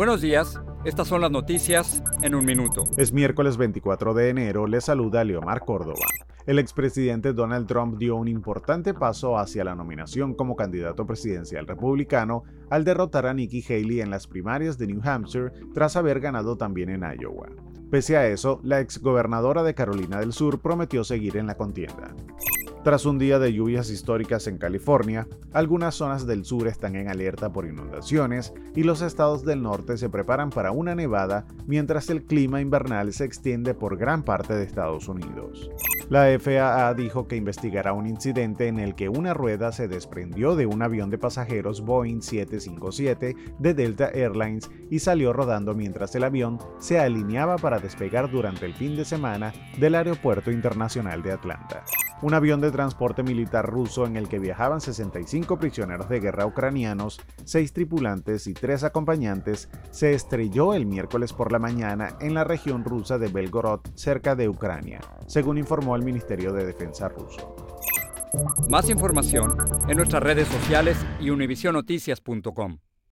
Buenos días, estas son las noticias en un minuto. Es miércoles 24 de enero, le saluda Leomar Córdoba. El expresidente Donald Trump dio un importante paso hacia la nominación como candidato presidencial republicano al derrotar a Nikki Haley en las primarias de New Hampshire tras haber ganado también en Iowa. Pese a eso, la exgobernadora de Carolina del Sur prometió seguir en la contienda. Tras un día de lluvias históricas en California, algunas zonas del sur están en alerta por inundaciones y los estados del norte se preparan para una nevada mientras el clima invernal se extiende por gran parte de Estados Unidos. La FAA dijo que investigará un incidente en el que una rueda se desprendió de un avión de pasajeros Boeing 757 de Delta Airlines y salió rodando mientras el avión se alineaba para despegar durante el fin de semana del Aeropuerto Internacional de Atlanta. Un avión de transporte militar ruso en el que viajaban 65 prisioneros de guerra ucranianos, 6 tripulantes y 3 acompañantes, se estrelló el miércoles por la mañana en la región rusa de Belgorod, cerca de Ucrania, según informó el Ministerio de Defensa ruso. Más información en nuestras redes sociales y univisionoticias.com.